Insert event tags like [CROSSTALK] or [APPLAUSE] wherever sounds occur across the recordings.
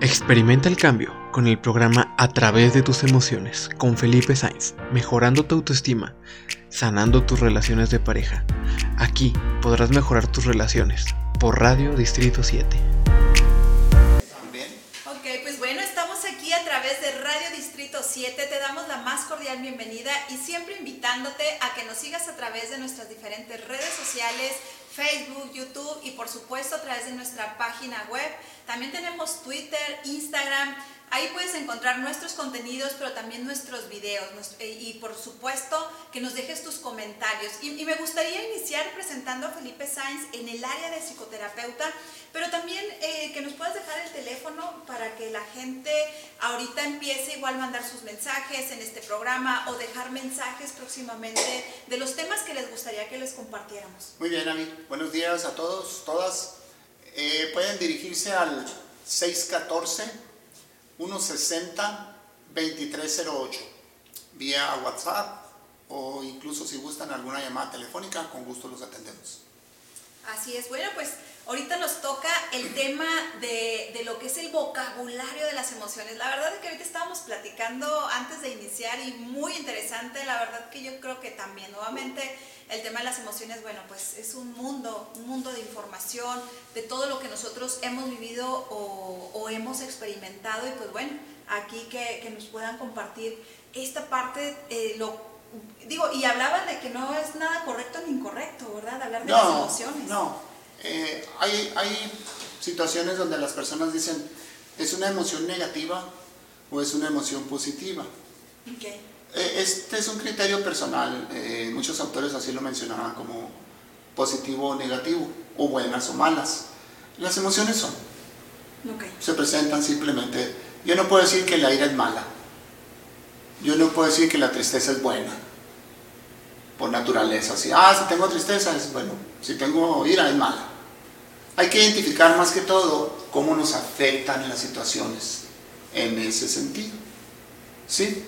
Experimenta el cambio con el programa A través de tus emociones con Felipe Sainz, mejorando tu autoestima, sanando tus relaciones de pareja. Aquí podrás mejorar tus relaciones por Radio Distrito 7. Ok, pues bueno, estamos aquí a través de Radio Distrito 7. Te damos la más cordial bienvenida y siempre invitándote a que nos sigas a través de nuestras diferentes redes sociales, Facebook, YouTube y por supuesto a través de nuestra página web. También tenemos Twitter, Instagram. Ahí puedes encontrar nuestros contenidos, pero también nuestros videos. Eh, y por supuesto que nos dejes tus comentarios. Y, me gustaría iniciar presentando a Felipe Sainz en el área de psicoterapeuta, pero también eh, que nos puedas dejar el teléfono para que la gente ahorita empiece igual a mandar sus mensajes en este programa o dejar mensajes próximamente de los temas que les gustaría que les compartiéramos. Muy bien, Ami. Buenos días a todos, todas. Eh, pueden dirigirse al 614. 160-2308 vía WhatsApp o incluso si gustan alguna llamada telefónica, con gusto los atendemos. Así es, bueno, pues ahorita nos toca el tema de, de, lo que es el vocabulario de las emociones. La verdad es que ahorita estábamos platicando antes de iniciar y muy interesante, la verdad que yo creo que también nuevamente el tema de las emociones, bueno, pues es un mundo, un mundo de información, de todo lo que nosotros hemos vivido o, hemos experimentado y pues bueno, aquí que, nos puedan compartir esta parte, eh, lo, digo, y hablaban de que no es nada correcto ni incorrecto, ¿verdad? Hablar de las emociones. No, eh, hay, hay situaciones donde las personas dicen, ¿es una emoción negativa o es una emoción positiva? Okay. Eh, este es un criterio personal, eh, muchos autores así lo mencionaban como positivo o negativo, o buenas o malas. Las emociones son. Se presentan simplemente. Yo no puedo decir que la ira es mala. Yo no puedo decir que la tristeza es buena. Por naturaleza. Si, ah, si tengo tristeza es bueno. Si tengo ira es mala. Hay que identificar más que todo cómo nos afectan las situaciones en ese sentido. ¿Sí?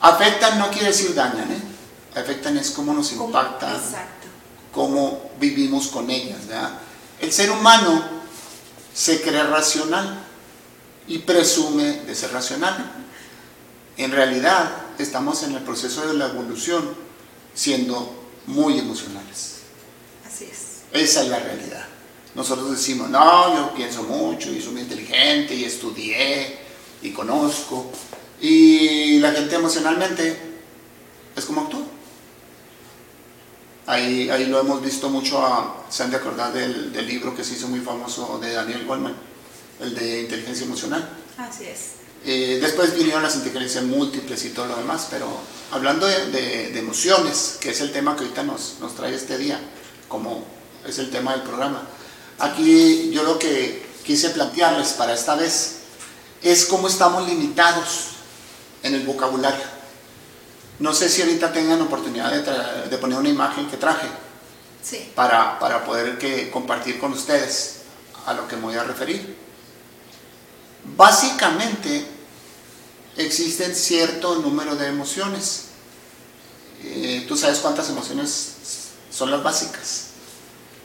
Afectan no quiere decir dañan, ¿eh? Afectan es cómo nos impactan, cómo vivimos con ellas. El ser humano se cree racional y presume de ser racional. En realidad estamos en el proceso de la evolución siendo muy emocionales. Así es. Esa es la realidad. Nosotros decimos, no, yo pienso mucho y soy muy inteligente y estudié y conozco, y la gente emocionalmente es como actúa. Ahí, ahí lo hemos visto mucho, a, se han de acordar del, del, libro que se hizo muy famoso de Daniel Goldman, el de inteligencia emocional. Así es. Eh, después vinieron las inteligencias múltiples y todo lo demás, pero hablando de, de, emociones, que es el tema que ahorita nos, nos trae este día, como es el tema del programa, aquí yo lo que quise plantearles para esta vez es cómo estamos limitados en el vocabulario. No sé si ahorita tengan oportunidad de, poner una imagen que traje para, para, poder que, compartir con ustedes a lo que me voy a referir. Básicamente existen cierto número de emociones. Eh, ¿Tú sabes cuántas emociones son las básicas?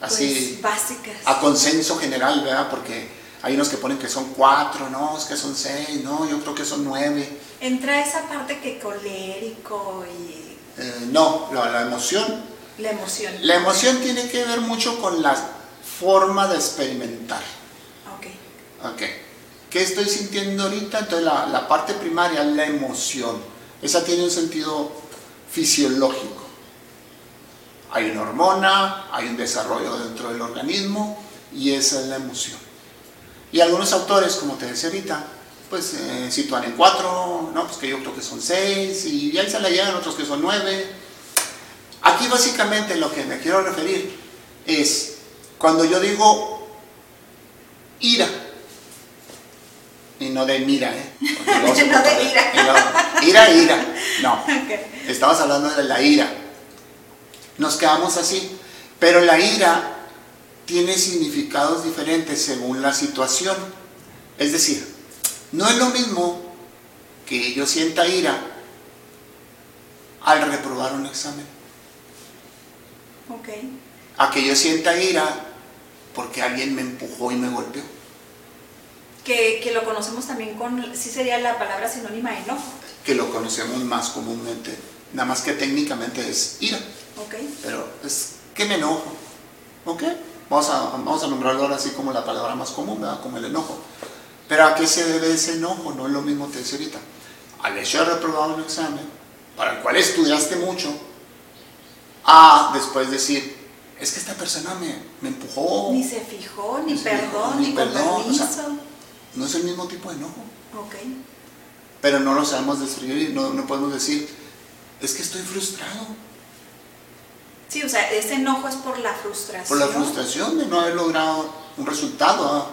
Así, pues, básicas. A consenso general, ¿verdad? Porque hay unos que ponen que son cuatro, no, es que son seis, no, yo creo que son nueve. Entra esa parte que colérico y... Eh, no, la, emoción. La emoción. La emoción tiene que ver mucho con la forma de experimentar. Ok. Ok. ¿Qué estoy sintiendo ahorita? Entonces la, la parte primaria es la emoción. Esa tiene un sentido fisiológico. Hay una hormona, hay un desarrollo dentro del organismo y esa es la emoción. Y algunos autores, como te decía ahorita, pues eh, sitúan en cuatro, ¿no? Pues que yo creo que son seis, y ya se le llegan otros que son nueve. Aquí básicamente lo que me quiero referir es cuando yo digo ira, no de mira, ¿eh? [LAUGHS] no de ira. ira, ira. No. [LAUGHS] Estamos hablando de la ira. Nos quedamos así. Pero la ira tiene significados diferentes según la situación. Es decir, no es lo mismo que yo sienta ira al reprobar un examen. Ok. A que yo sienta ira porque alguien me empujó y me golpeó. Que, que, lo conocemos también con, sí sería la palabra sinónima enojo. Que lo conocemos más comúnmente, nada más que técnicamente es ira. Ok. Pero es que me enojo. ¿Ok? Vamos a, vamos a nombrarlo ahora así como la palabra más común, ¿verdad? Como el enojo. Pero ¿a qué se debe ese enojo? No es lo mismo te decía ahorita. Al hecho de reprobado un examen, para el cual estudiaste mucho, a después decir, es que esta persona me, me empujó. Ni se fijó, ni, perdón, ni, perdón. No es el mismo tipo de enojo. Ok. Pero no lo sabemos describir, no, no podemos decir, es que estoy frustrado. Sí, o sea, ese enojo es por la frustración. Por la frustración de no haber logrado un resultado. ¿ah?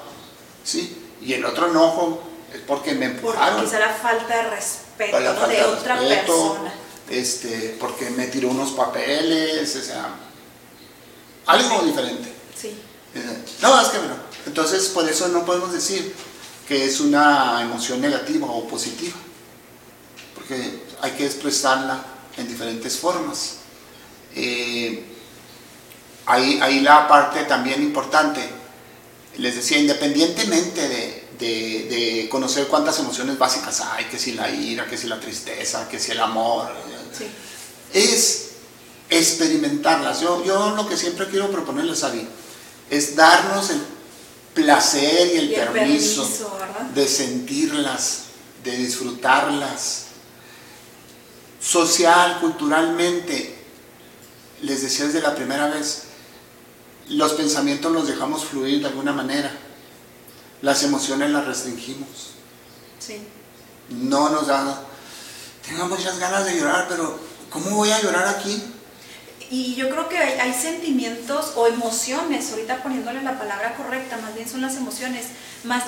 Sí. Y el otro enojo es porque me empujaron. Porque quizá la falta de respeto de, otra persona. Este, porque me tiró unos papeles, o sea, algo diferente. Sí. Eh, no, es que no. Entonces, por eso no podemos decir que es una emoción negativa o positiva. Porque hay que expresarla en diferentes formas. Eh, ahí, ahí la parte también importante, les decía, independientemente de, de, conocer cuántas emociones básicas hay, que si la ira, que si la tristeza, que si el amor, es experimentarlas. Yo, yo lo que siempre quiero proponerles a es darnos el placer y el, permiso, de sentirlas, de disfrutarlas. Social, culturalmente, les decía desde la primera vez, los pensamientos los dejamos fluir de alguna manera, las emociones las restringimos. Sí. No nos da, tengo muchas ganas de llorar, pero ¿cómo voy a llorar aquí? Y yo creo que hay, sentimientos o emociones, ahorita poniéndole la palabra correcta, más bien son las emociones más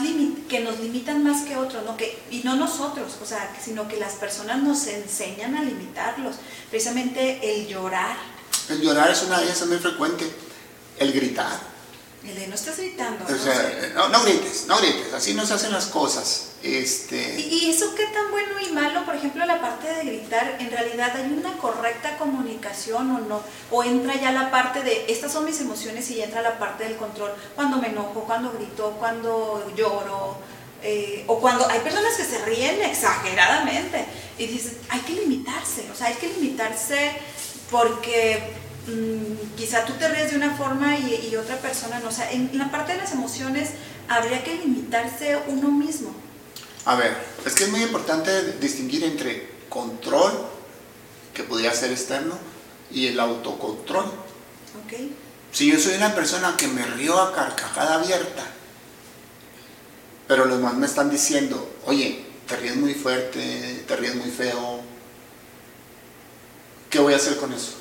que nos limitan más que otros, ¿no? que, y no nosotros, o sea, sino que las personas nos enseñan a limitarlos. Precisamente el llorar, el llorar es una de ellas, muy frecuente. El gritar. El de no estás gritando. ¿no? no, grites, no grites, así no se hacen las cosas. Este... ¿Y, eso qué tan bueno y malo? Por ejemplo, la parte de gritar, ¿en realidad hay una correcta comunicación o no? ¿O entra ya la parte de, estas son mis emociones y entra la parte del control? Cuando me enojo, cuando grito, cuando lloro, eh, o cuando hay personas que se ríen exageradamente y dices, hay que limitarse, o sea, hay que limitarse porque mm, quizá tú te ríes de una forma y, otra persona no. O sea, en la parte de las emociones habría que limitarse uno mismo. A ver, es que es muy importante distinguir entre control, que podría ser externo, y el autocontrol. Okay. Si yo soy una persona que me río a carcajada abierta, pero los demás me están diciendo, oye, te ríes muy fuerte, te ríes muy feo, ¿qué voy a hacer con eso?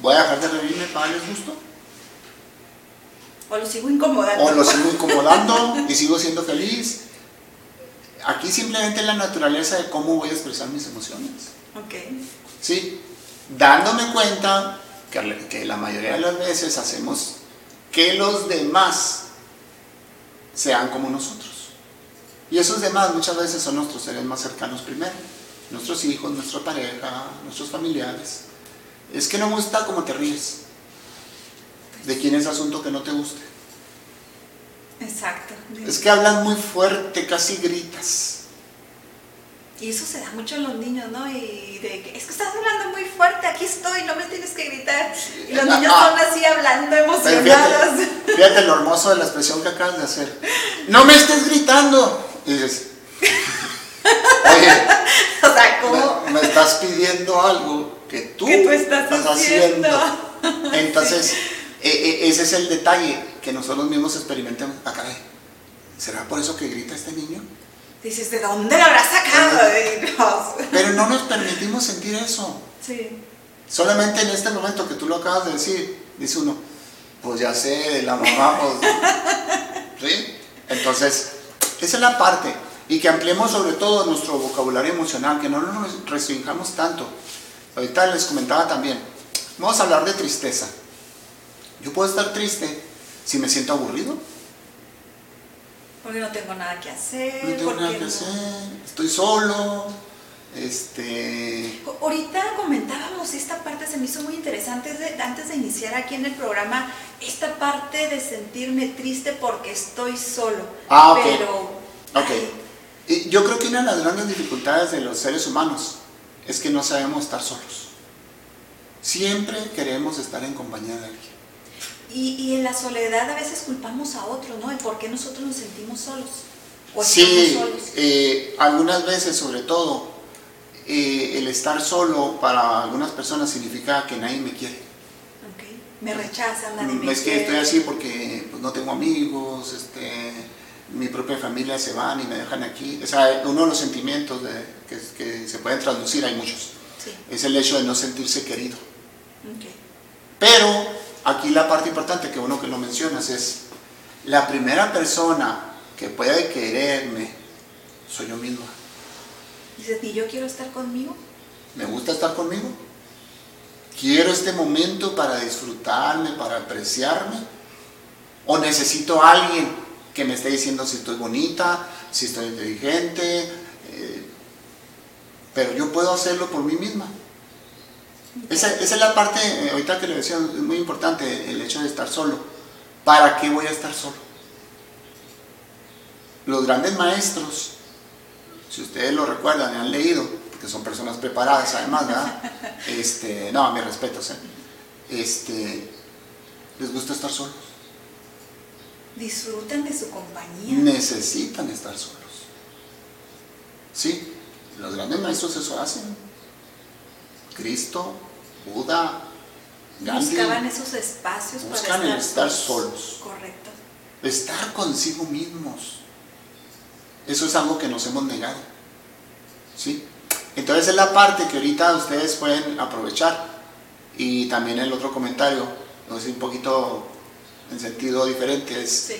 ¿Voy a dejar de reírme para darles gusto? O lo sigo incomodando. O lo sigo [LAUGHS] incomodando y sigo siendo feliz. Aquí simplemente es la naturaleza de cómo voy a expresar mis emociones. Ok. Sí, dándome cuenta que, que la mayoría de las veces hacemos que los demás sean como nosotros. Y esos demás muchas veces son nuestros seres más cercanos primero nuestros hijos, nuestra pareja, nuestros familiares. Es que no gusta cómo te ríes. ¿De quién es asunto que no te guste? Exacto. Es que hablan muy fuerte, casi gritas. Y eso se da mucho en los niños, ¿no? Y de que es que estás hablando muy fuerte, aquí estoy, no me tienes que gritar. Y los niños son así hablando emocionados. Fíjate, fíjate, lo hermoso de la expresión que acabas de hacer. No me estés gritando. Y dices, [LAUGHS] o sea, ¿cómo? Me, estás pidiendo algo que tú, estás, haciendo. [LAUGHS] Entonces, e, e, ese es el detalle que nosotros mismos experimentamos. Acá, ah, ¿será por eso que grita este niño? Dices, ¿de dónde lo habrá sacado? Pero no nos permitimos sentir eso. Sí. Solamente en este momento que tú lo acabas de decir, dice uno, pues ya sé, de la mamá, pues. ¿Sí? Entonces, esa es la parte y que ampliemos sobre todo nuestro vocabulario emocional, que no nos restringamos tanto. Ahorita les comentaba también, vamos a hablar de tristeza. Yo puedo estar triste si me siento aburrido. Porque no tengo nada que hacer. No tengo nada que hacer, estoy solo. Este... Ahorita comentábamos esta parte, se me hizo muy interesante antes de, iniciar aquí en el programa, esta parte de sentirme triste porque estoy solo. Ah, ok. Pero, ok. yo creo que una de las grandes dificultades de los seres humanos es que no sabemos estar solos. Siempre queremos estar en compañía de alguien. Y, en la soledad a veces culpamos a otro, ¿no? ¿Y por qué nosotros nos sentimos solos? sí, eh, algunas veces sobre todo, eh, el estar solo para algunas personas significa que nadie me quiere. Okay. Me rechazan, nadie me Es que estoy así porque pues, no tengo amigos, este, mi propia familia se van y me dejan aquí. O sea, uno de los sentimientos que, se pueden traducir, hay muchos, es el hecho de no sentirse querido. Okay. Pero aquí la parte importante, que uno que lo mencionas, es la primera persona que puede quererme, soy yo misma. Dice, ¿y yo quiero estar conmigo? ¿Me gusta estar conmigo? ¿Quiero este momento para disfrutarme, para apreciarme? ¿O necesito a alguien que me esté diciendo si estoy bonita, si estoy inteligente? Eh, pero yo puedo hacerlo por mí misma. Esa, esa, es la parte, eh, ahorita que le decía, es muy importante el hecho de estar solo. ¿Para qué voy a estar solo? Los grandes maestros, si ustedes lo recuerdan y han leído, porque son personas preparadas además, ¿verdad? [LAUGHS] Este, no, a mis respetos, ¿eh? Este, les gusta estar solos. Disfrutan de su compañía. Necesitan estar solos. Sí, los grandes maestros eso hacen. Cristo, Buda, Gandhi. Buscaban esos espacios buscan para estar, estar solos. Correcto. Estar consigo mismos. Eso es algo que nos hemos negado. ¿Sí? Entonces es la parte que ahorita ustedes pueden aprovechar. Y también el otro comentario, no sé, un poquito en sentido diferente, es, sí.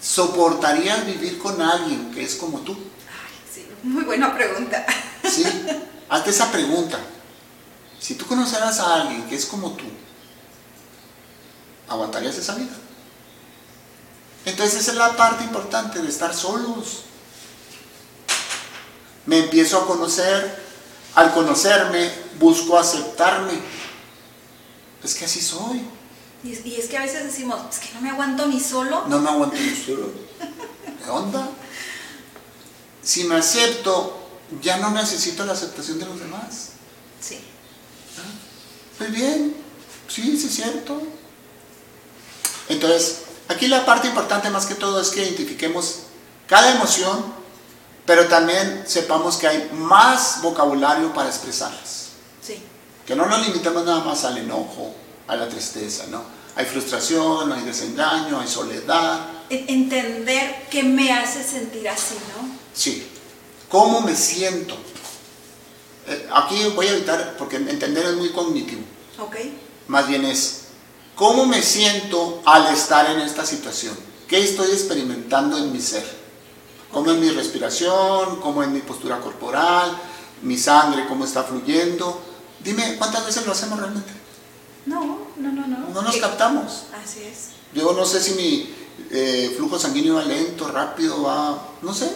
¿soportarías vivir con alguien que es como tú? Ay, sí, muy buena pregunta. Sí, [LAUGHS] hazte esa pregunta. Si tú conoceras a alguien que es como tú, ¿aguantarías esa vida? Entonces esa es la parte importante de estar solos. Me empiezo a conocer, al conocerme busco aceptarme. Es que así soy. Y es, que a veces decimos, es que no me aguanto ni solo. No me aguanto ni solo. [LAUGHS] ¿Qué onda? Si me acepto, ya no necesito la aceptación de los demás. Sí. Pues bien, sí, sí es cierto. Entonces, Aquí la parte importante más que todo es que identifiquemos cada emoción, pero también sepamos que hay más vocabulario para expresarlas. Sí. Que no nos limitemos nada más al enojo, a la tristeza, ¿no? Hay frustración, hay desengaño, hay soledad. Entender qué me hace sentir así, ¿no? Sí. ¿Cómo me siento? Eh, aquí voy a evitar, porque entender es muy cognitivo. Ok. Más bien es, ¿Cómo me siento al estar en esta situación? ¿Qué estoy experimentando en mi ser? ¿Cómo es mi respiración? ¿Cómo es mi postura corporal? ¿Mi sangre? ¿Cómo está fluyendo? Dime, ¿cuántas veces lo hacemos realmente? No, no, no, no. No nos captamos. Así es. Yo no sé si mi eh, flujo sanguíneo va lento, rápido, va... no sé.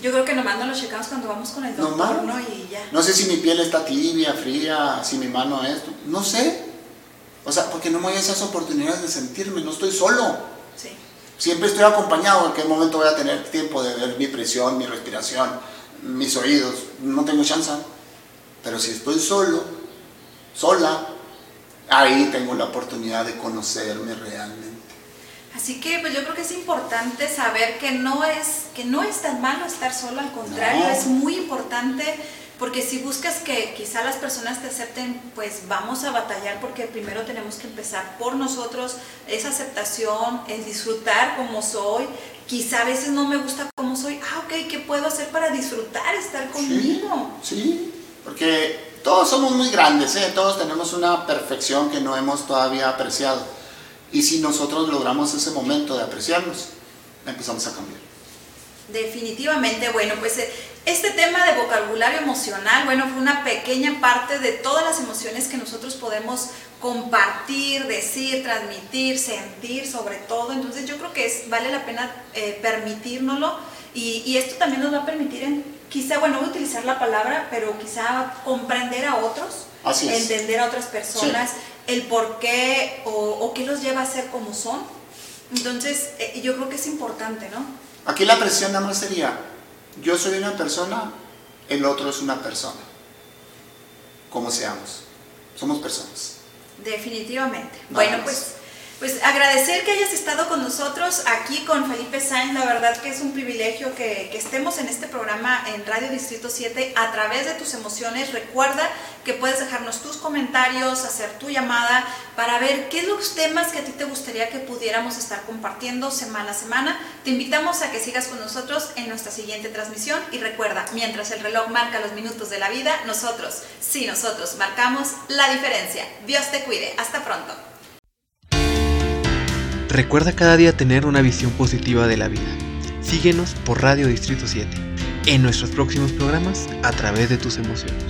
Yo creo que nomás nos lo checamos cuando vamos con el doctor, ¿no? Y ya. No sé si mi piel está tibia, fría, si mi mano es... No sé. O sea, porque no me doy esas oportunidades de sentirme, no estoy solo. Sí. Siempre estoy acompañado, en qué momento voy a tener tiempo de ver mi presión, mi respiración, mis oídos, no tengo chance. Pero si estoy solo, sola, ahí tengo la oportunidad de conocerme realmente. Así que pues yo creo que es importante saber que no es, que no es tan malo estar solo, al contrario, es muy importante porque si buscas que quizá las personas te acepten, pues vamos a batallar porque primero tenemos que empezar por nosotros, esa aceptación, el disfrutar como soy. Quizá a veces no me gusta como soy. Ah, ok, ¿qué puedo hacer para disfrutar estar conmigo? Sí, porque todos somos muy grandes, ¿eh? todos tenemos una perfección que no hemos todavía apreciado. Y si nosotros logramos ese momento de apreciarnos, empezamos a cambiar. Definitivamente, bueno, pues eh, este tema de vocabulario emocional, bueno, fue una pequeña parte de todas las emociones que nosotros podemos compartir, decir, transmitir, sentir sobre todo. Entonces yo creo que es, vale la pena eh, permitírnoslo y, esto también nos va a permitir, en, quizá, bueno, utilizar la palabra, pero quizá comprender a otros, entender a otras personas el por qué o, qué los lleva a ser como son. Entonces, eh, yo creo que es importante, ¿no? Aquí la presión nada más sería, yo soy una persona, el otro es una persona. Como seamos, somos personas. Definitivamente. bueno, pues pues agradecer que hayas estado con nosotros aquí con Felipe Sainz, la verdad que es un privilegio que, estemos en este programa en Radio Distrito 7 a través de tus emociones. Recuerda que puedes dejarnos tus comentarios, hacer tu llamada para ver qué los temas que a ti te gustaría que pudiéramos estar compartiendo semana a semana. Te invitamos a que sigas con nosotros en nuestra siguiente transmisión y recuerda, mientras el reloj marca los minutos de la vida, nosotros, sí, nosotros marcamos la diferencia. Dios te cuide. Hasta pronto. Recuerda cada día tener una visión positiva de la vida. Síguenos por Radio Distrito 7 en nuestros próximos programas a través de tus emociones.